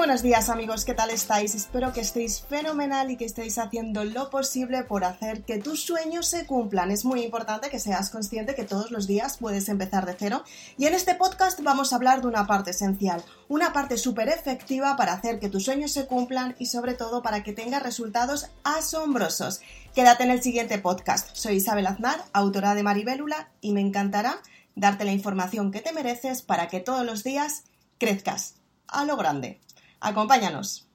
buenos días amigos, ¿qué tal estáis? Espero que estéis fenomenal y que estéis haciendo lo posible por hacer que tus sueños se cumplan. Es muy importante que seas consciente que todos los días puedes empezar de cero y en este podcast vamos a hablar de una parte esencial, una parte súper efectiva para hacer que tus sueños se cumplan y sobre todo para que tengas resultados asombrosos. Quédate en el siguiente podcast. Soy Isabel Aznar, autora de Maribélula y me encantará darte la información que te mereces para que todos los días crezcas a lo grande. Acompáñanos.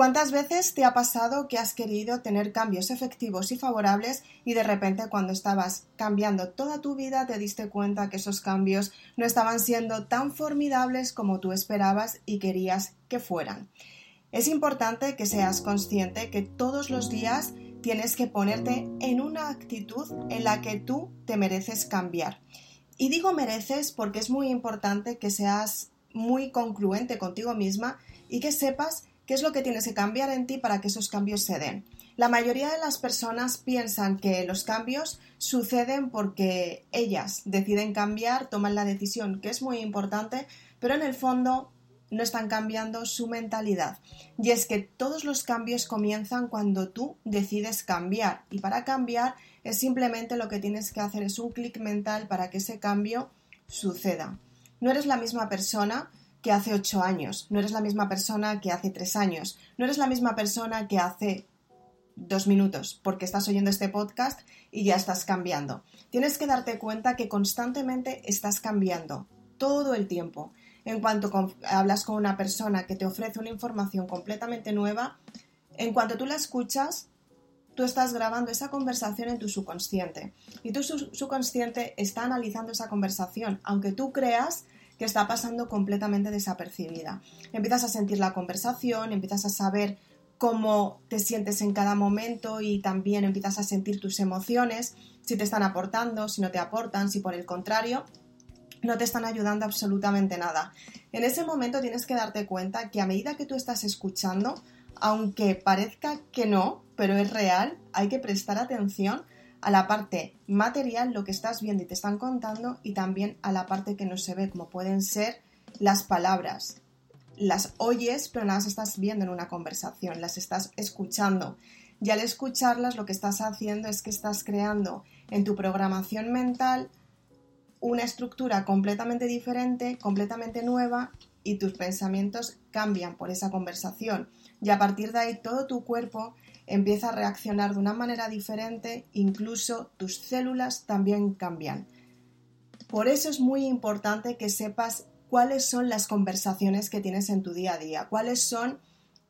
¿Cuántas veces te ha pasado que has querido tener cambios efectivos y favorables y de repente cuando estabas cambiando toda tu vida te diste cuenta que esos cambios no estaban siendo tan formidables como tú esperabas y querías que fueran? Es importante que seas consciente que todos los días tienes que ponerte en una actitud en la que tú te mereces cambiar. Y digo mereces porque es muy importante que seas muy concluente contigo misma y que sepas ¿Qué es lo que tienes que cambiar en ti para que esos cambios se den? La mayoría de las personas piensan que los cambios suceden porque ellas deciden cambiar, toman la decisión, que es muy importante, pero en el fondo no están cambiando su mentalidad. Y es que todos los cambios comienzan cuando tú decides cambiar. Y para cambiar es simplemente lo que tienes que hacer es un clic mental para que ese cambio suceda. No eres la misma persona que hace ocho años, no eres la misma persona que hace tres años, no eres la misma persona que hace dos minutos, porque estás oyendo este podcast y ya estás cambiando. Tienes que darte cuenta que constantemente estás cambiando, todo el tiempo. En cuanto hablas con una persona que te ofrece una información completamente nueva, en cuanto tú la escuchas, tú estás grabando esa conversación en tu subconsciente y tu subconsciente está analizando esa conversación, aunque tú creas que está pasando completamente desapercibida. Empiezas a sentir la conversación, empiezas a saber cómo te sientes en cada momento y también empiezas a sentir tus emociones, si te están aportando, si no te aportan, si por el contrario no te están ayudando absolutamente nada. En ese momento tienes que darte cuenta que a medida que tú estás escuchando, aunque parezca que no, pero es real, hay que prestar atención a la parte material, lo que estás viendo y te están contando, y también a la parte que no se ve, como pueden ser las palabras. Las oyes, pero no las estás viendo en una conversación, las estás escuchando. Y al escucharlas, lo que estás haciendo es que estás creando en tu programación mental una estructura completamente diferente, completamente nueva, y tus pensamientos cambian por esa conversación. Y a partir de ahí todo tu cuerpo empieza a reaccionar de una manera diferente, incluso tus células también cambian. Por eso es muy importante que sepas cuáles son las conversaciones que tienes en tu día a día, cuáles son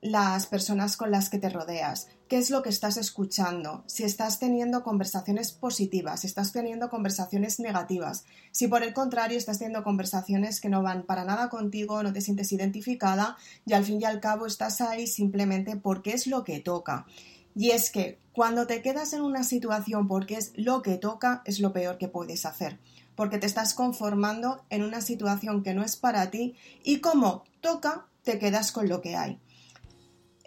las personas con las que te rodeas, qué es lo que estás escuchando, si estás teniendo conversaciones positivas, si estás teniendo conversaciones negativas, si por el contrario estás teniendo conversaciones que no van para nada contigo, no te sientes identificada y al fin y al cabo estás ahí simplemente porque es lo que toca. Y es que cuando te quedas en una situación porque es lo que toca, es lo peor que puedes hacer, porque te estás conformando en una situación que no es para ti y como toca, te quedas con lo que hay.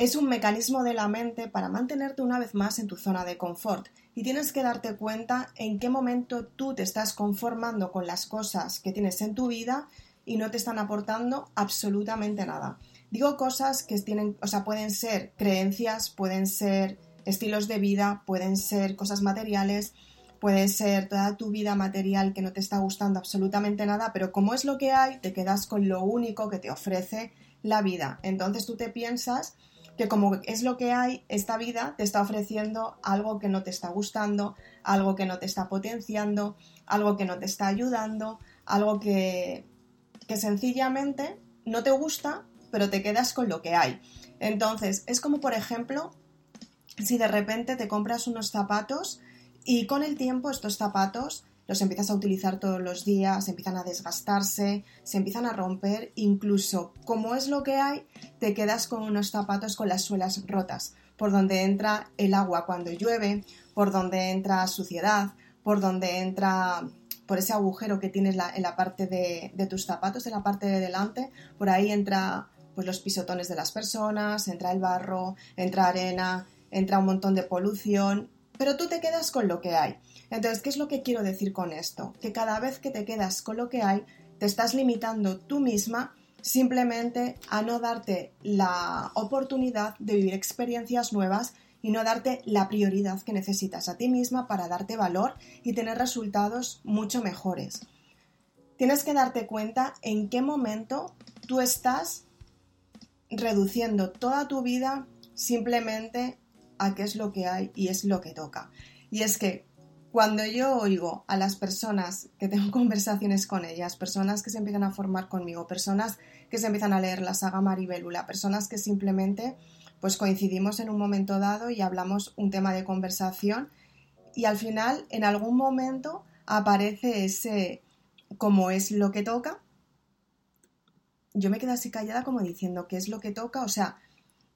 Es un mecanismo de la mente para mantenerte una vez más en tu zona de confort y tienes que darte cuenta en qué momento tú te estás conformando con las cosas que tienes en tu vida y no te están aportando absolutamente nada. Digo cosas que tienen, o sea, pueden ser creencias, pueden ser estilos de vida, pueden ser cosas materiales, puede ser toda tu vida material que no te está gustando absolutamente nada, pero como es lo que hay, te quedas con lo único que te ofrece la vida. Entonces tú te piensas que como es lo que hay, esta vida te está ofreciendo algo que no te está gustando, algo que no te está potenciando, algo que no te está ayudando, algo que, que sencillamente no te gusta, pero te quedas con lo que hay. Entonces, es como por ejemplo, si de repente te compras unos zapatos y con el tiempo estos zapatos los empiezas a utilizar todos los días, empiezan a desgastarse, se empiezan a romper, incluso como es lo que hay, te quedas con unos zapatos con las suelas rotas, por donde entra el agua cuando llueve, por donde entra suciedad, por donde entra por ese agujero que tienes en la parte de, de, tus zapatos, en la parte de delante, por ahí entra pues los pisotones de las personas, entra el barro, entra arena, entra un montón de polución, pero tú te quedas con lo que hay. Entonces, ¿qué es lo que quiero decir con esto? Que cada vez que te quedas con lo que hay, te estás limitando tú misma simplemente a no darte la oportunidad de vivir experiencias nuevas y no darte la prioridad que necesitas a ti misma para darte valor y tener resultados mucho mejores. Tienes que darte cuenta en qué momento tú estás reduciendo toda tu vida simplemente a qué es lo que hay y es lo que toca. Y es que cuando yo oigo a las personas que tengo conversaciones con ellas, personas que se empiezan a formar conmigo, personas que se empiezan a leer la saga Maribélula, personas que simplemente pues coincidimos en un momento dado y hablamos un tema de conversación y al final en algún momento aparece ese como es lo que toca. Yo me quedo así callada como diciendo qué es lo que toca, o sea,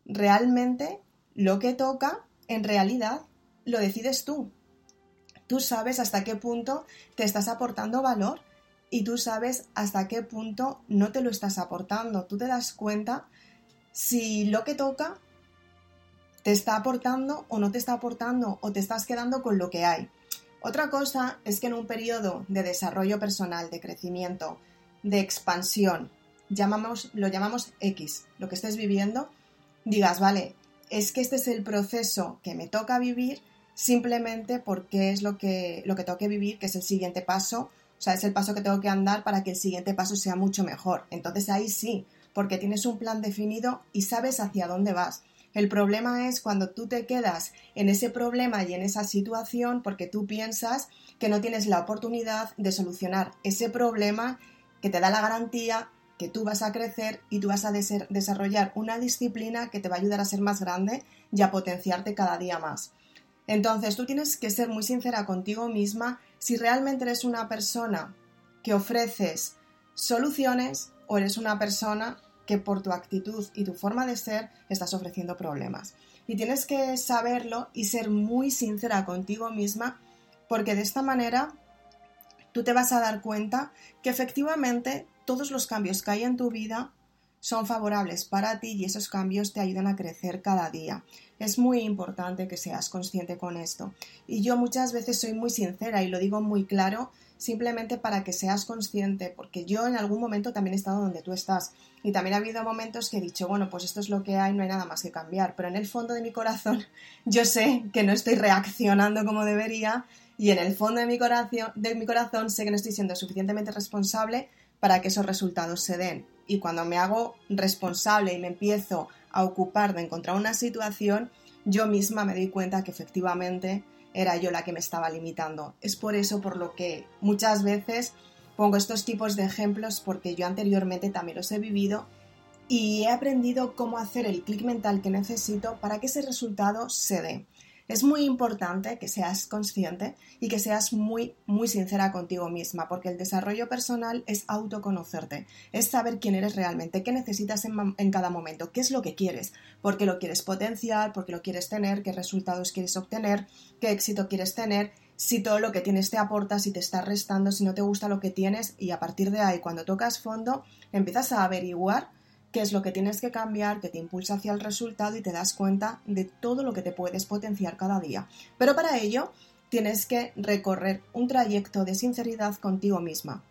realmente lo que toca en realidad lo decides tú, Tú sabes hasta qué punto te estás aportando valor y tú sabes hasta qué punto no te lo estás aportando. Tú te das cuenta si lo que toca te está aportando o no te está aportando o te estás quedando con lo que hay. Otra cosa es que en un periodo de desarrollo personal, de crecimiento, de expansión, llamamos, lo llamamos X, lo que estés viviendo, digas, vale, es que este es el proceso que me toca vivir simplemente porque es lo que, lo que tengo que vivir, que es el siguiente paso, o sea, es el paso que tengo que andar para que el siguiente paso sea mucho mejor. Entonces ahí sí, porque tienes un plan definido y sabes hacia dónde vas. El problema es cuando tú te quedas en ese problema y en esa situación porque tú piensas que no tienes la oportunidad de solucionar ese problema que te da la garantía que tú vas a crecer y tú vas a desarrollar una disciplina que te va a ayudar a ser más grande y a potenciarte cada día más. Entonces tú tienes que ser muy sincera contigo misma si realmente eres una persona que ofreces soluciones o eres una persona que por tu actitud y tu forma de ser estás ofreciendo problemas. Y tienes que saberlo y ser muy sincera contigo misma porque de esta manera tú te vas a dar cuenta que efectivamente todos los cambios que hay en tu vida son favorables para ti y esos cambios te ayudan a crecer cada día. Es muy importante que seas consciente con esto. Y yo muchas veces soy muy sincera y lo digo muy claro simplemente para que seas consciente, porque yo en algún momento también he estado donde tú estás y también ha habido momentos que he dicho, bueno, pues esto es lo que hay, no hay nada más que cambiar, pero en el fondo de mi corazón yo sé que no estoy reaccionando como debería y en el fondo de mi corazón, de mi corazón sé que no estoy siendo suficientemente responsable para que esos resultados se den. Y cuando me hago responsable y me empiezo a ocupar de encontrar una situación, yo misma me doy cuenta que efectivamente era yo la que me estaba limitando. Es por eso por lo que muchas veces pongo estos tipos de ejemplos porque yo anteriormente también los he vivido y he aprendido cómo hacer el clic mental que necesito para que ese resultado se dé. Es muy importante que seas consciente y que seas muy, muy sincera contigo misma, porque el desarrollo personal es autoconocerte, es saber quién eres realmente, qué necesitas en, cada momento, qué es lo que quieres, por qué lo quieres potenciar, por qué lo quieres tener, qué resultados quieres obtener, qué éxito quieres tener, si todo lo que tienes te aporta, si te está restando, si no te gusta lo que tienes y a partir de ahí, cuando tocas fondo, empiezas a averiguar qué es lo que tienes que cambiar, que te impulsa hacia el resultado y te das cuenta de todo lo que te puedes potenciar cada día. Pero para ello tienes que recorrer un trayecto de sinceridad contigo misma.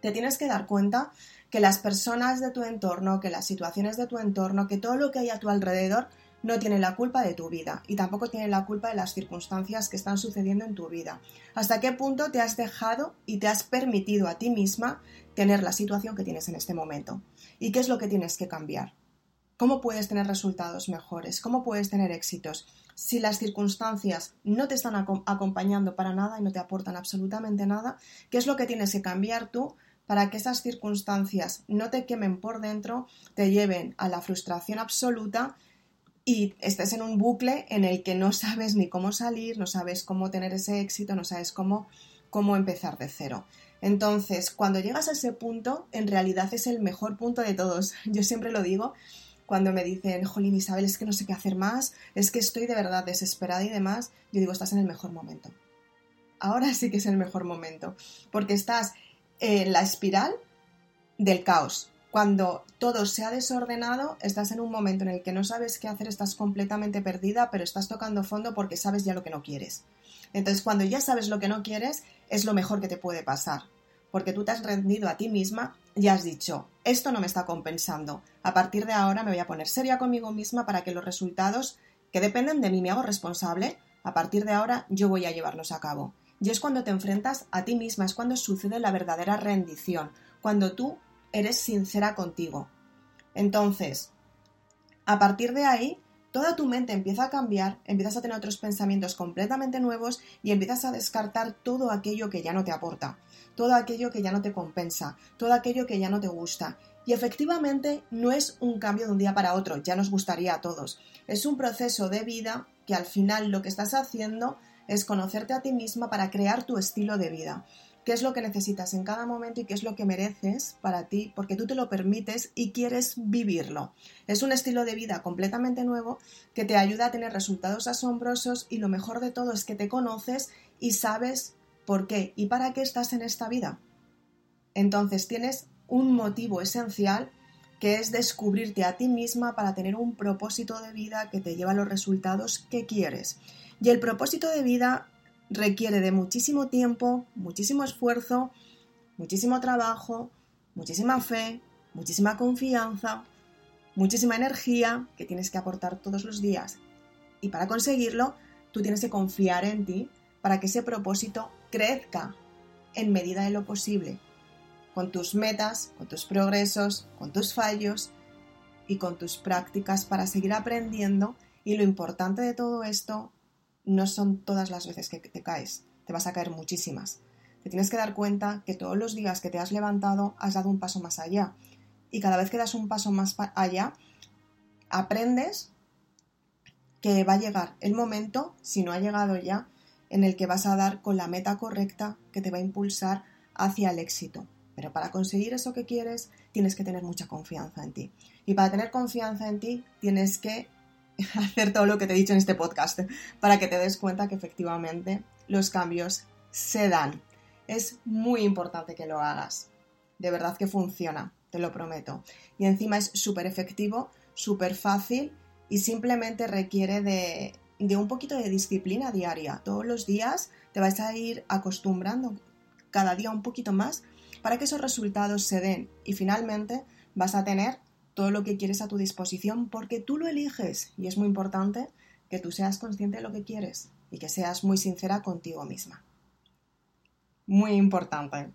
Te tienes que dar cuenta que las personas de tu entorno, que las situaciones de tu entorno, que todo lo que hay a tu alrededor no tiene la culpa de tu vida y tampoco tiene la culpa de las circunstancias que están sucediendo en tu vida. ¿Hasta qué punto te has dejado y te has permitido a ti misma tener la situación que tienes en este momento? ¿Y qué es lo que tienes que cambiar? ¿Cómo puedes tener resultados mejores? ¿Cómo puedes tener éxitos? Si las circunstancias no te están acompañando para nada y no te aportan absolutamente nada, ¿qué es lo que tienes que cambiar tú para que esas circunstancias no te quemen por dentro, te lleven a la frustración absoluta y estés en un bucle en el que no sabes ni cómo salir, no sabes cómo tener ese éxito, no sabes cómo, cómo empezar de cero. Entonces, cuando llegas a ese punto, en realidad es el mejor punto de todos. Yo siempre lo digo cuando me dicen, Jolín Isabel, es que no sé qué hacer más, es que estoy de verdad desesperada y demás, yo digo, estás en el mejor momento. Ahora sí que es el mejor momento, porque estás en la espiral del caos. Cuando todo se ha desordenado, estás en un momento en el que no sabes qué hacer, estás completamente perdida, pero estás tocando fondo porque sabes ya lo que no quieres. Entonces, cuando ya sabes lo que no quieres, es lo mejor que te puede pasar, porque tú te has rendido a ti misma y has dicho, esto no me está compensando. A partir de ahora me voy a poner seria conmigo misma para que los resultados que dependen de mí me hago responsable. A partir de ahora yo voy a llevarlos a cabo. Y es cuando te enfrentas a ti misma, es cuando sucede la verdadera rendición, cuando tú eres sincera contigo. Entonces, a partir de ahí, toda tu mente empieza a cambiar, empiezas a tener otros pensamientos completamente nuevos y empiezas a descartar todo aquello que ya no te aporta, todo aquello que ya no te compensa, todo aquello que ya no te gusta. Y efectivamente no es un cambio de un día para otro, ya nos gustaría a todos. Es un proceso de vida que al final lo que estás haciendo es conocerte a ti misma para crear tu estilo de vida. ¿Qué es lo que necesitas en cada momento y qué es lo que mereces para ti? Porque tú te lo permites y quieres vivirlo. Es un estilo de vida completamente nuevo que te ayuda a tener resultados asombrosos y lo mejor de todo es que te conoces y sabes por qué y para qué estás en esta vida. Entonces tienes un motivo esencial que es descubrirte a ti misma para tener un propósito de vida que te lleva a los resultados que quieres. Y el propósito de vida requiere de muchísimo tiempo, muchísimo esfuerzo, muchísimo trabajo, muchísima fe, muchísima confianza, muchísima energía que tienes que aportar todos los días. Y para conseguirlo, tú tienes que confiar en ti para que ese propósito crezca en medida de lo posible, con tus metas, con tus progresos, con tus fallos y con tus prácticas para seguir aprendiendo. Y lo importante de todo esto no son todas las veces que te caes, te vas a caer muchísimas. Te tienes que dar cuenta que todos los días que te has levantado has dado un paso más allá. Y cada vez que das un paso más allá, aprendes que va a llegar el momento, si no ha llegado ya, en el que vas a dar con la meta correcta que te va a impulsar hacia el éxito. Pero para conseguir eso que quieres, tienes que tener mucha confianza en ti. Y para tener confianza en ti, tienes que hacer todo lo que te he dicho en este podcast para que te des cuenta que efectivamente los cambios se dan. Es muy importante que lo hagas. De verdad que funciona, te lo prometo. Y encima es súper efectivo, súper fácil y simplemente requiere de, de un poquito de disciplina diaria. Todos los días te vas a ir acostumbrando cada día un poquito más para que esos resultados se den y finalmente vas a tener todo lo que quieres a tu disposición porque tú lo eliges y es muy importante que tú seas consciente de lo que quieres y que seas muy sincera contigo misma. Muy importante.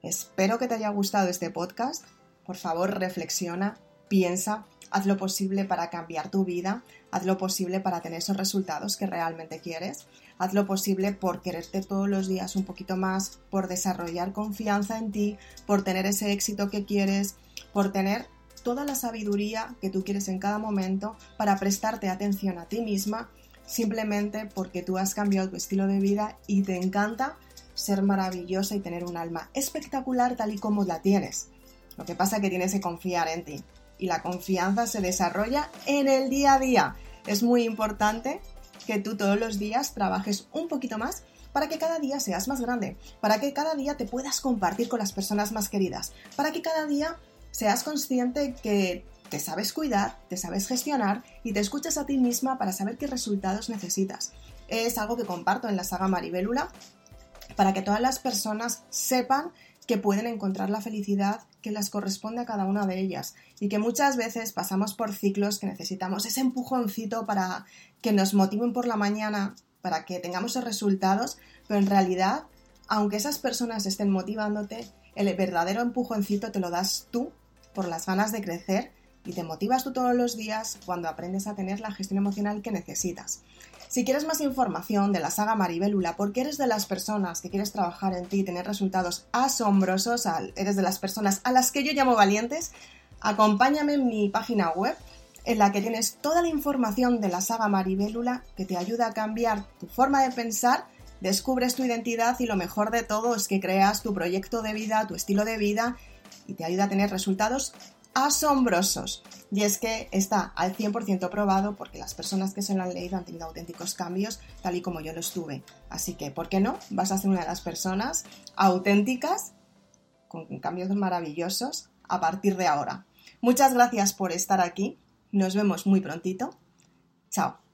Espero que te haya gustado este podcast. Por favor, reflexiona, piensa, haz lo posible para cambiar tu vida, haz lo posible para tener esos resultados que realmente quieres, haz lo posible por quererte todos los días un poquito más, por desarrollar confianza en ti, por tener ese éxito que quieres, por tener toda la sabiduría que tú quieres en cada momento para prestarte atención a ti misma, simplemente porque tú has cambiado tu estilo de vida y te encanta ser maravillosa y tener un alma espectacular tal y como la tienes. Lo que pasa es que tienes que confiar en ti y la confianza se desarrolla en el día a día. Es muy importante que tú todos los días trabajes un poquito más para que cada día seas más grande, para que cada día te puedas compartir con las personas más queridas, para que cada día seas consciente que te sabes cuidar, te sabes gestionar y te escuchas a ti misma para saber qué resultados necesitas. Es algo que comparto en la saga Maribélula para que todas las personas sepan que pueden encontrar la felicidad que les corresponde a cada una de ellas y que muchas veces pasamos por ciclos que necesitamos ese empujoncito para que nos motiven por la mañana, para que tengamos esos resultados, pero en realidad, aunque esas personas estén motivándote, el verdadero empujoncito te lo das tú por las ganas de crecer y te motivas tú todos los días cuando aprendes a tener la gestión emocional que necesitas. Si quieres más información de la saga Maribélula, porque eres de las personas que quieres trabajar en ti y tener resultados asombrosos, eres de las personas a las que yo llamo valientes, acompáñame en mi página web en la que tienes toda la información de la saga Maribélula que te ayuda a cambiar tu forma de pensar, descubres tu identidad y lo mejor de todo es que creas tu proyecto de vida, tu estilo de vida y te ayuda a tener resultados asombrosos. Y es que está al 100% probado porque las personas que se lo han leído han tenido auténticos cambios, tal y como yo lo estuve. Así que, ¿por qué no? Vas a ser una de las personas auténticas con cambios maravillosos a partir de ahora. Muchas gracias por estar aquí. Nos vemos muy prontito. Chao.